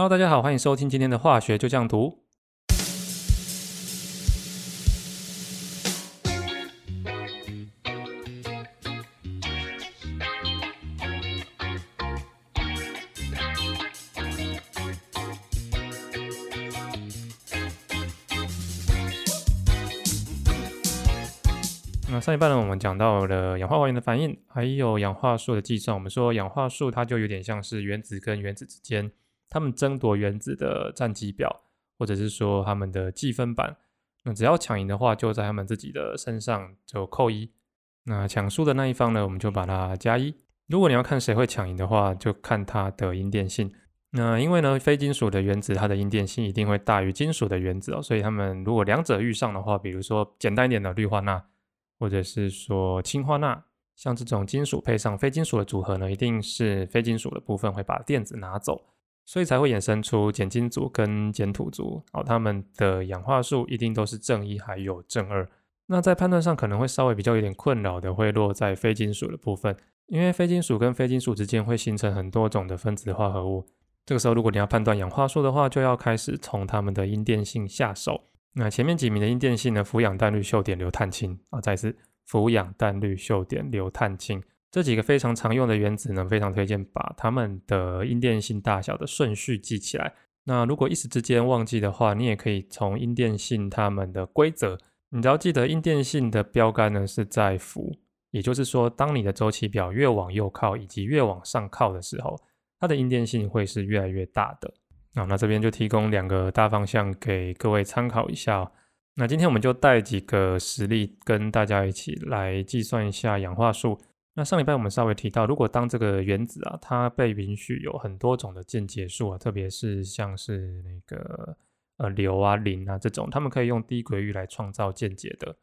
Hello，大家好，欢迎收听今天的化学就这样读。那上一半呢，我们讲到了氧化还原的反应，还有氧化数的计算。我们说氧化数它就有点像是原子跟原子之间，他们争夺原子的战绩表，或者是说他们的计分板。那只要抢赢的话，就在他们自己的身上就扣一。那抢输的那一方呢，我们就把它加一。如果你要看谁会抢赢的话，就看它的阴电性。那因为呢，非金属的原子它的阴电性一定会大于金属的原子哦，所以他们如果两者遇上的话，比如说简单一点的氯化钠。或者是说氢化钠，像这种金属配上非金属的组合呢，一定是非金属的部分会把电子拿走，所以才会衍生出碱金组跟碱土族。哦，它们的氧化数一定都是正一还有正二。那在判断上可能会稍微比较有点困扰的，会落在非金属的部分，因为非金属跟非金属之间会形成很多种的分子化合物。这个时候如果你要判断氧化数的话，就要开始从它们的阴电性下手。那前面几名的阴电性呢？氟氧氮氯溴碘硫碳氢啊，再次氟氧氮氯溴碘硫碳氢这几个非常常用的原子呢，非常推荐把它们的阴电性大小的顺序记起来。那如果一时之间忘记的话，你也可以从阴电性它们的规则，你只要记得阴电性的标杆呢是在负，也就是说，当你的周期表越往右靠以及越往上靠的时候，它的阴电性会是越来越大的。啊，那这边就提供两个大方向给各位参考一下。那今天我们就带几个实例跟大家一起来计算一下氧化数。那上礼拜我们稍微提到，如果当这个原子啊，它被允许有很多种的键结数啊，特别是像是那个呃硫啊、磷啊这种，他们可以用低轨域来创造键结的。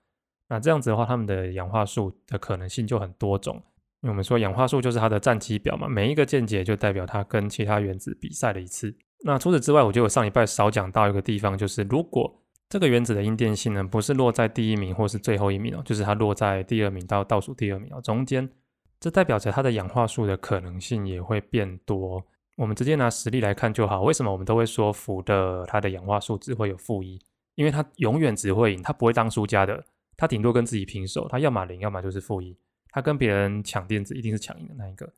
那这样子的话，它们的氧化数的可能性就很多种。因为我们说氧化数就是它的战绩表嘛，每一个键结就代表它跟其他原子比赛了一次。那除此之外，我觉得我上礼拜少讲到一个地方，就是如果这个原子的阴电性呢，不是落在第一名或是最后一名哦，就是它落在第二名到倒数第二名哦中间，这代表着它的氧化数的可能性也会变多。我们直接拿实例来看就好。为什么我们都会说氟的它的氧化数只会有负一？因为它永远只会赢，它不会当输家的，它顶多跟自己平手，它要么零，要么就是负一，它跟别人抢电子一定是抢赢的那一个。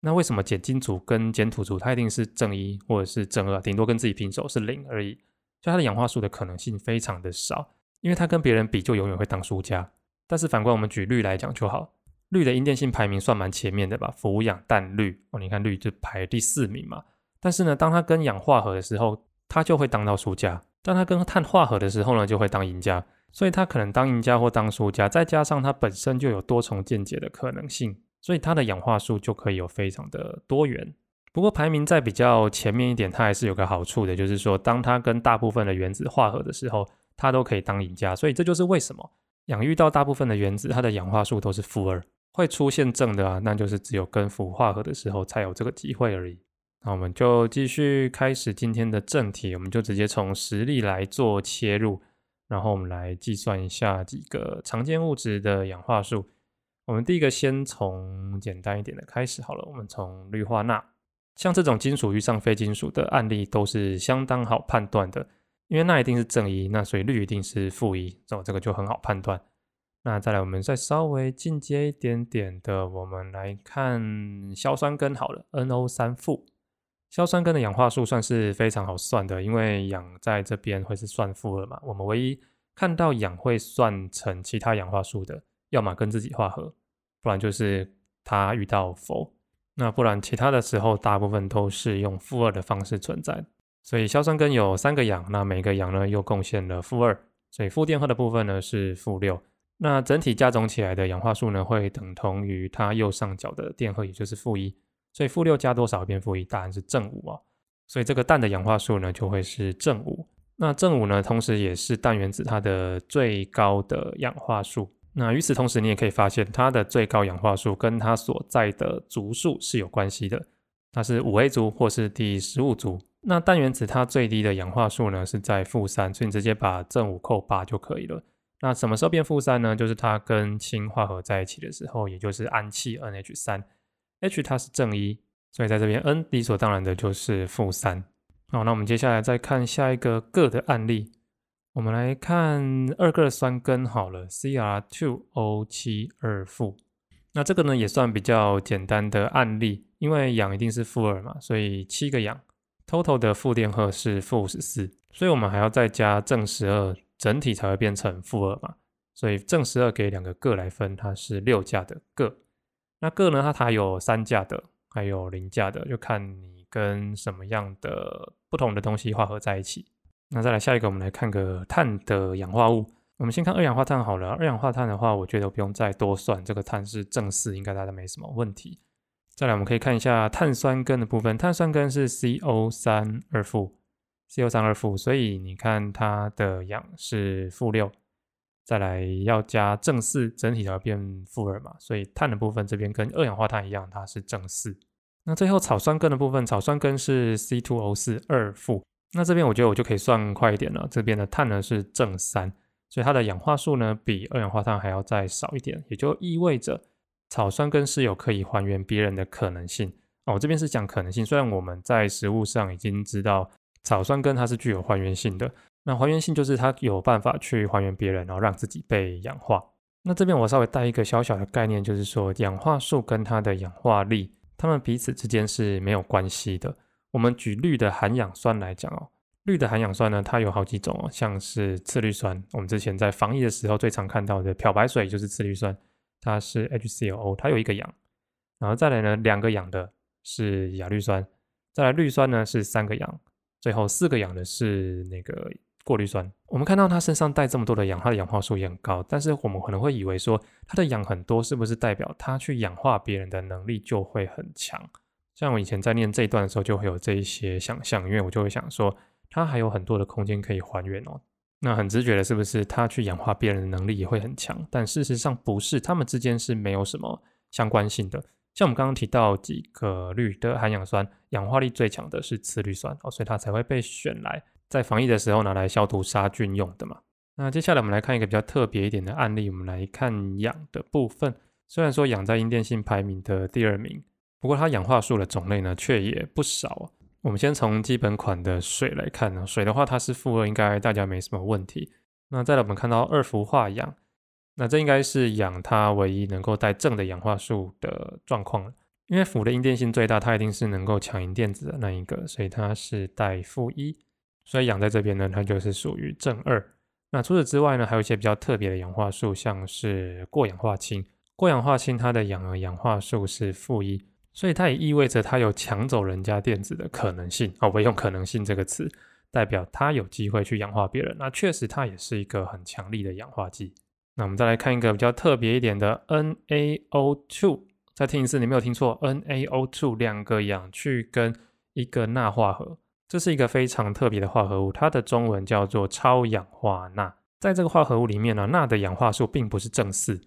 那为什么碱金属跟碱土族它一定是正一或者是正二，顶多跟自己平手是零而已，就它的氧化数的可能性非常的少，因为它跟别人比就永远会当输家。但是反观我们举例来讲就好，氯的阴电性排名算蛮前面的吧，氟氧氮氯哦，你看氯就排第四名嘛。但是呢，当它跟氧化合的时候，它就会当到输家；当它跟碳化合的时候呢，就会当赢家。所以它可能当赢家或当输家，再加上它本身就有多重见解的可能性。所以它的氧化数就可以有非常的多元。不过排名在比较前面一点，它还是有个好处的，就是说当它跟大部分的原子化合的时候，它都可以当赢家。所以这就是为什么氧遇到大部分的原子，它的氧化数都是负二，会出现正的啊，那就是只有跟氟化合的时候才有这个机会而已。那我们就继续开始今天的正题，我们就直接从实例来做切入，然后我们来计算一下几个常见物质的氧化数。我们第一个先从简单一点的开始好了。我们从氯化钠，像这种金属遇上非金属的案例都是相当好判断的，因为钠一定是正一，那所以氯一定是负一，哦，这个就很好判断。那再来，我们再稍微进阶一点点的，我们来看硝酸根好了，NO 三负。硝酸根的氧化数算是非常好算的，因为氧在这边会是算负二嘛。我们唯一看到氧会算成其他氧化数的。要么跟自己化合，不然就是它遇到氟，那不然其他的时候大部分都是用负二的方式存在。所以硝酸根有三个氧，那每个氧呢又贡献了负二，所以负电荷的部分呢是负六。那整体加总起来的氧化数呢会等同于它右上角的电荷，也就是负一。所以负六加多少变负一？答案是正五啊。所以这个氮的氧化数呢就会是正五。那正五呢，同时也是氮原子它的最高的氧化数。那与此同时，你也可以发现它的最高氧化数跟它所在的族数是有关系的，它是五 A 族或是第十五族。那氮原子它最低的氧化数呢是在负三，所以你直接把正五扣八就可以了。那什么时候变负三呢？就是它跟氢化合在一起的时候，也就是氨气 NH 三，H 它是正一，所以在这边 N 理所当然的就是负三。好，那我们接下来再看下一个铬的案例。我们来看二个酸根好了，Cr2O7 二负。那这个呢也算比较简单的案例，因为氧一定是负二嘛，所以七个氧，total 的负电荷是负十四，所以我们还要再加正十二，整体才会变成负二嘛。所以正十二给两个铬来分，它是六价的铬。那铬呢，它它有三价的，还有零价的，就看你跟什么样的。不同的东西化合在一起。那再来下一个，我们来看个碳的氧化物。我们先看二氧化碳好了。二氧化碳的话，我觉得不用再多算，这个碳是正四，应该大家没什么问题。再来，我们可以看一下碳酸根的部分。碳酸根是 CO 三二负，CO 三二负，所以你看它的氧是负六。再来要加正四，整体要变负二嘛，所以碳的部分这边跟二氧化碳一样，它是正四。那最后草酸根的部分，草酸根是 C two O 四二负。那这边我觉得我就可以算快一点了。这边的碳呢是正三，所以它的氧化数呢比二氧化碳还要再少一点，也就意味着草酸根是有可以还原别人的可能性。哦，这边是讲可能性，虽然我们在实物上已经知道草酸根它是具有还原性的。那还原性就是它有办法去还原别人，然后让自己被氧化。那这边我稍微带一个小小的概念，就是说氧化数跟它的氧化力。它们彼此之间是没有关系的。我们举氯的含氧酸来讲哦，氯的含氧酸呢，它有好几种哦，像是次氯酸，我们之前在防疫的时候最常看到的漂白水就是次氯酸，它是 HClO，它有一个氧，然后再来呢，两个氧的是亚氯酸，再来氯酸呢是三个氧，最后四个氧的是那个。过滤酸，我们看到它身上带这么多的氧，它的氧化数也很高。但是我们可能会以为说，它的氧很多，是不是代表它去氧化别人的能力就会很强？像我以前在念这一段的时候，就会有这一些想象，因为我就会想说，它还有很多的空间可以还原哦。那很直觉的，是不是它去氧化别人的能力也会很强？但事实上不是，它们之间是没有什么相关性的。像我们刚刚提到几个氯的含氧酸，氧化力最强的是次氯酸哦，所以它才会被选来。在防疫的时候拿来消毒杀菌用的嘛。那接下来我们来看一个比较特别一点的案例，我们来看氧的部分。虽然说氧在阴电性排名的第二名，不过它氧化数的种类呢却也不少。我们先从基本款的水来看呢，水的话它是负二，应该大家没什么问题。那再来我们看到二氟化氧，那这应该是氧它唯一能够带正的氧化数的状况了，因为氟的阴电性最大，它一定是能够抢赢电子的那一个，所以它是带负一。所以氧在这边呢，它就是属于正二。那除此之外呢，还有一些比较特别的氧化数，像是过氧化氢。过氧化氢它的氧氧化数是负一，所以它也意味着它有抢走人家电子的可能性。啊，我用可能性这个词，代表它有机会去氧化别人。那确实它也是一个很强力的氧化剂。那我们再来看一个比较特别一点的 NaO2。再听一次，你没有听错，NaO2 两个氧去跟一个钠化合。这是一个非常特别的化合物，它的中文叫做超氧化钠。在这个化合物里面呢，钠的氧化数并不是正四，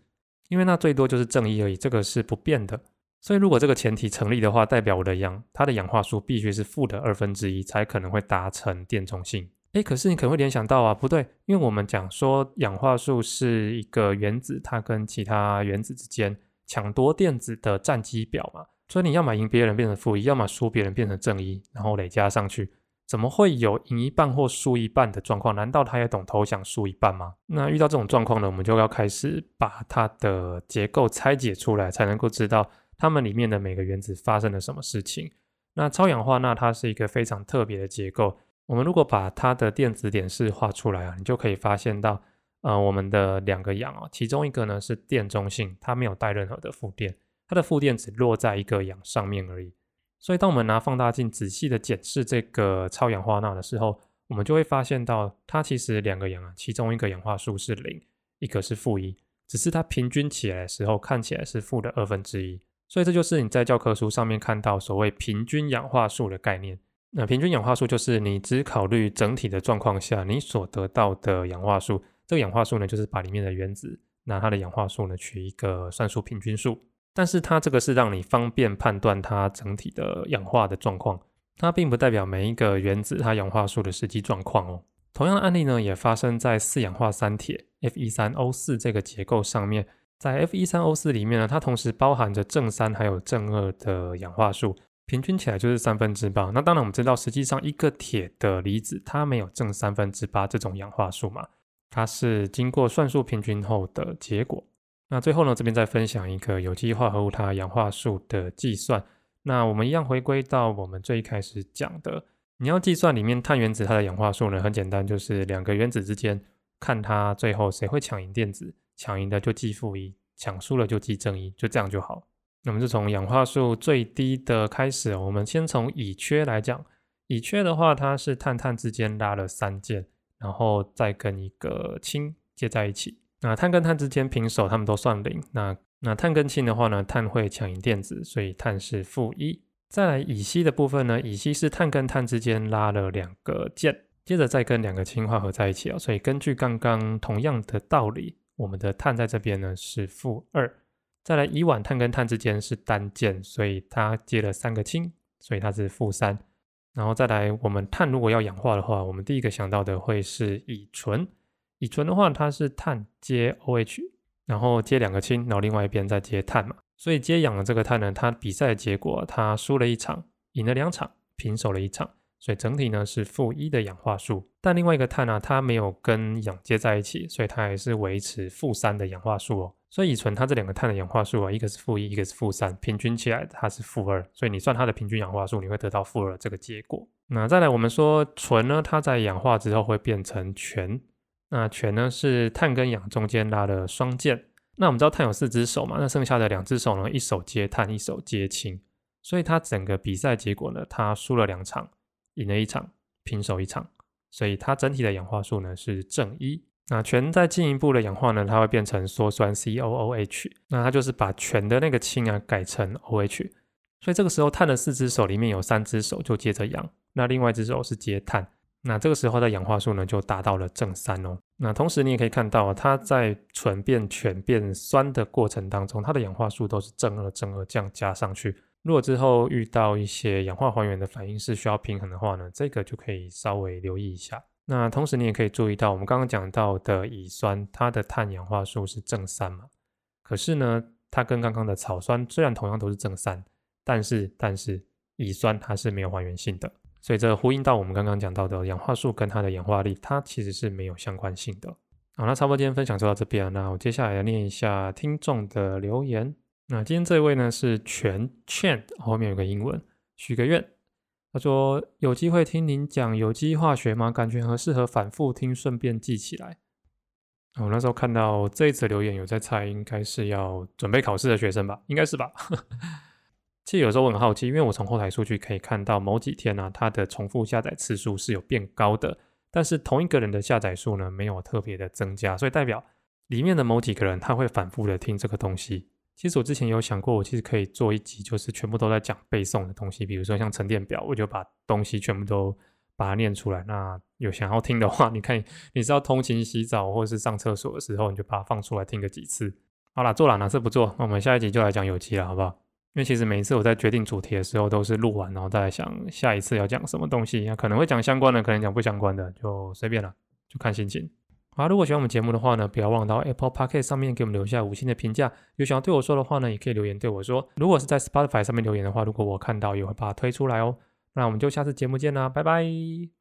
因为钠最多就是正一而已，这个是不变的。所以如果这个前提成立的话，代表我的氧它的氧化数必须是负的二分之一，才可能会达成电中性。诶，可是你可能会联想到啊，不对，因为我们讲说氧化数是一个原子它跟其他原子之间抢夺电子的战机表嘛。所以你要么赢别人变成负一，要么输别人变成正一，然后累加上去，怎么会有赢一半或输一半的状况？难道他也懂投降输一半吗？那遇到这种状况呢，我们就要开始把它的结构拆解出来，才能够知道它们里面的每个原子发生了什么事情。那超氧化钠它是一个非常特别的结构，我们如果把它的电子点式画出来啊，你就可以发现到，呃，我们的两个氧啊，其中一个呢是电中性，它没有带任何的负电。它的负电只落在一个氧上面而已，所以当我们拿放大镜仔细的检视这个超氧化钠的时候，我们就会发现到它其实两个氧啊，其中一个氧化数是零，一个是负一，只是它平均起来的时候看起来是负的二分之一，所以这就是你在教科书上面看到所谓平均氧化数的概念。那平均氧化数就是你只考虑整体的状况下你所得到的氧化数，这个氧化数呢就是把里面的原子拿它的氧化数呢取一个算术平均数。但是它这个是让你方便判断它整体的氧化的状况，它并不代表每一个原子它氧化数的实际状况哦。同样的案例呢，也发生在四氧化三铁 Fe3O4 这个结构上面。在 Fe3O4 里面呢，它同时包含着正三还有正二的氧化数，平均起来就是三分之八。那当然我们知道，实际上一个铁的离子它没有正三分之八这种氧化数嘛，它是经过算术平均后的结果。那最后呢，这边再分享一个有机化合物它氧化数的计算。那我们一样回归到我们最一开始讲的，你要计算里面碳原子它的氧化数呢，很简单，就是两个原子之间看它最后谁会抢赢电子，抢赢的就记负一，抢输了就记正一，就这样就好。那么就从氧化数最低的开始，我们先从乙炔来讲，乙炔的话，它是碳碳之间拉了三键，然后再跟一个氢接在一起。那碳跟碳之间平手，它们都算零。那那碳跟氢的话呢，碳会抢赢电子，所以碳是负一。再来乙烯的部分呢，乙烯是碳跟碳之间拉了两个键，接着再跟两个氢化合在一起啊。所以根据刚刚同样的道理，我们的碳在这边呢是负二。再来乙烷碳跟碳之间是单键，所以它接了三个氢，所以它是负三。然后再来我们碳如果要氧化的话，我们第一个想到的会是乙醇。乙醇的话，它是碳接 OH，然后接两个氢，然后另外一边再接碳嘛。所以接氧的这个碳呢，它比赛的结果，它输了一场，赢了两场，平手了一场，所以整体呢是负一的氧化数。但另外一个碳呢，它没有跟氧接在一起，所以它还是维持负三的氧化数哦。所以乙醇它这两个碳的氧化数啊，一个是负一，一个是负三，平均起来它是负二，所以你算它的平均氧化数，你会得到负二这个结果。那再来我们说醇呢，它在氧化之后会变成醛。那醛呢是碳跟氧中间拉的双键。那我们知道碳有四只手嘛，那剩下的两只手呢，一手接碳，一手接氢，所以它整个比赛结果呢，它输了两场，赢了一场，平手一场，所以它整体的氧化数呢是正一。那醛再进一步的氧化呢，它会变成羧酸 COOH，那它就是把醛的那个氢啊改成 OH，所以这个时候碳的四只手里面有三只手就接着氧，那另外一只手是接碳。那这个时候的氧化数呢，就达到了正三哦。那同时你也可以看到，它在醇变醛变酸的过程当中，它的氧化数都是正二正二这样加上去。如果之后遇到一些氧化还原的反应是需要平衡的话呢，这个就可以稍微留意一下。那同时你也可以注意到，我们刚刚讲到的乙酸，它的碳氧化数是正三嘛。可是呢，它跟刚刚的草酸虽然同样都是正三，但是但是乙酸它是没有还原性的。所以这呼应到我们刚刚讲到的氧化数跟它的氧化力，它其实是没有相关性的。好，那差不多今天分享就到这边。那我接下来要念一下听众的留言。那今天这位呢是全 Chan，后面有个英文，许个愿。他说有机会听您讲有机化学吗？感觉很适合反复听，顺便记起来。我那时候看到这一则留言，有在猜，应该是要准备考试的学生吧？应该是吧？其实有时候我很好奇，因为我从后台数据可以看到，某几天呢，它的重复下载次数是有变高的，但是同一个人的下载数呢，没有特别的增加，所以代表里面的某几个人他会反复的听这个东西。其实我之前有想过，我其实可以做一集，就是全部都在讲背诵的东西，比如说像沉淀表，我就把东西全部都把它念出来。那有想要听的话，你看你是要通勤、洗澡或者是上厕所的时候，你就把它放出来听个几次。好了，做了哪次不做？那我们下一集就来讲有机了，好不好？因为其实每一次我在决定主题的时候，都是录完然后再来想下一次要讲什么东西，那可能会讲相关的，可能讲不相关的，就随便了，就看心情。好，如果喜欢我们节目的话呢，不要忘到 Apple Podcast 上面给我们留下五星的评价。有想要对我说的话呢，也可以留言对我说。如果是在 Spotify 上面留言的话，如果我看到也会把它推出来哦。那我们就下次节目见啦，拜拜。